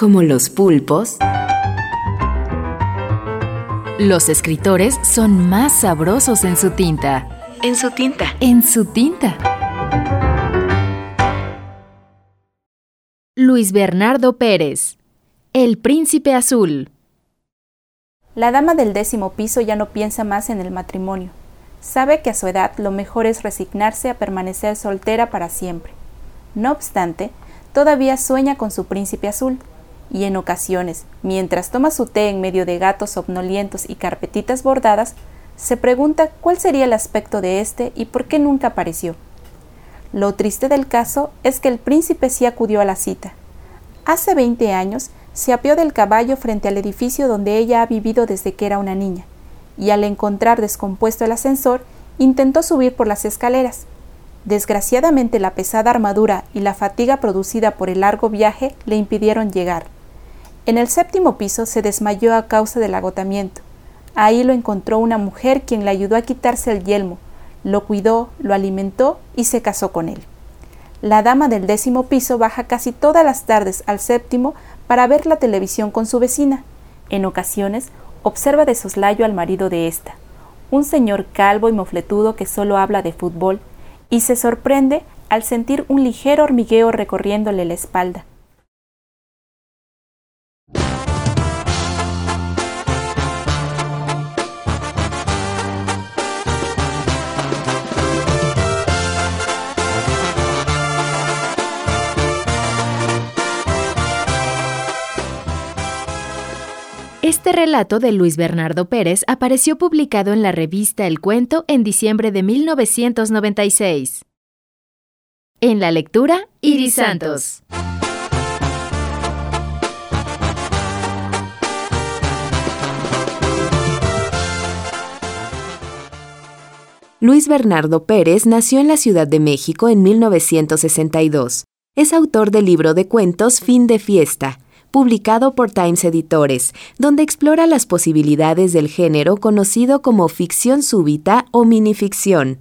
Como los pulpos, los escritores son más sabrosos en su tinta. En su tinta. En su tinta. Luis Bernardo Pérez. El Príncipe Azul. La dama del décimo piso ya no piensa más en el matrimonio. Sabe que a su edad lo mejor es resignarse a permanecer soltera para siempre. No obstante, todavía sueña con su príncipe azul, y en ocasiones, mientras toma su té en medio de gatos somnolientos y carpetitas bordadas, se pregunta cuál sería el aspecto de éste y por qué nunca apareció. Lo triste del caso es que el príncipe sí acudió a la cita. Hace 20 años se apió del caballo frente al edificio donde ella ha vivido desde que era una niña, y al encontrar descompuesto el ascensor, intentó subir por las escaleras. Desgraciadamente la pesada armadura y la fatiga producida por el largo viaje le impidieron llegar. En el séptimo piso se desmayó a causa del agotamiento. Ahí lo encontró una mujer quien le ayudó a quitarse el yelmo, lo cuidó, lo alimentó y se casó con él. La dama del décimo piso baja casi todas las tardes al séptimo para ver la televisión con su vecina. En ocasiones observa de soslayo al marido de ésta, un señor calvo y mofletudo que solo habla de fútbol, y se sorprende al sentir un ligero hormigueo recorriéndole la espalda. Este relato de Luis Bernardo Pérez apareció publicado en la revista El Cuento en diciembre de 1996. En la lectura, Iris Santos. Luis Bernardo Pérez nació en la Ciudad de México en 1962. Es autor del libro de cuentos Fin de Fiesta, publicado por Times Editores, donde explora las posibilidades del género conocido como ficción súbita o minificción.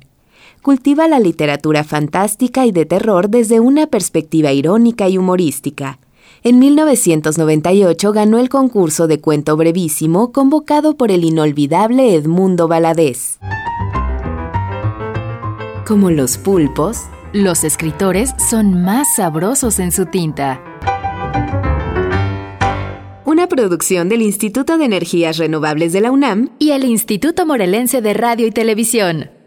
Cultiva la literatura fantástica y de terror desde una perspectiva irónica y humorística. En 1998 ganó el concurso de cuento brevísimo convocado por el inolvidable Edmundo Valadez. Como los pulpos, los escritores son más sabrosos en su tinta una producción del Instituto de Energías Renovables de la UNAM y el Instituto Morelense de Radio y Televisión.